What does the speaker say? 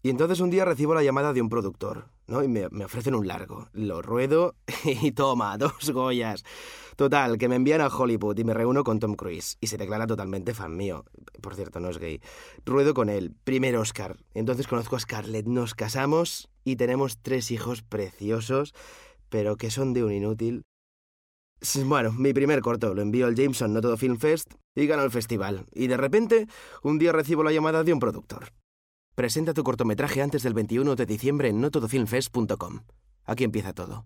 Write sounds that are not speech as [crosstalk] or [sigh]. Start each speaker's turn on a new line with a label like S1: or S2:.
S1: Y entonces un día recibo la llamada de un productor, ¿no? Y me, ofrecen un largo. Lo ruedo [laughs] y toma, [laughs] dos Goyas. Total, que me envían a Hollywood y me reúno con Tom Cruise. Y se declara totalmente fan mío. Por cierto, no es gay. Ruedo con él. Primer Oscar. Entonces conozco a Scarlett. Nos casamos y tenemos tres hijos preciosos, pero que son de un inútil. Bueno, mi primer corto lo envío al Jameson No Todo Film Fest y gano el festival. Y de repente, un día recibo la llamada de un productor. Presenta tu cortometraje antes del 21 de diciembre en notodofilmfest.com. Aquí empieza todo.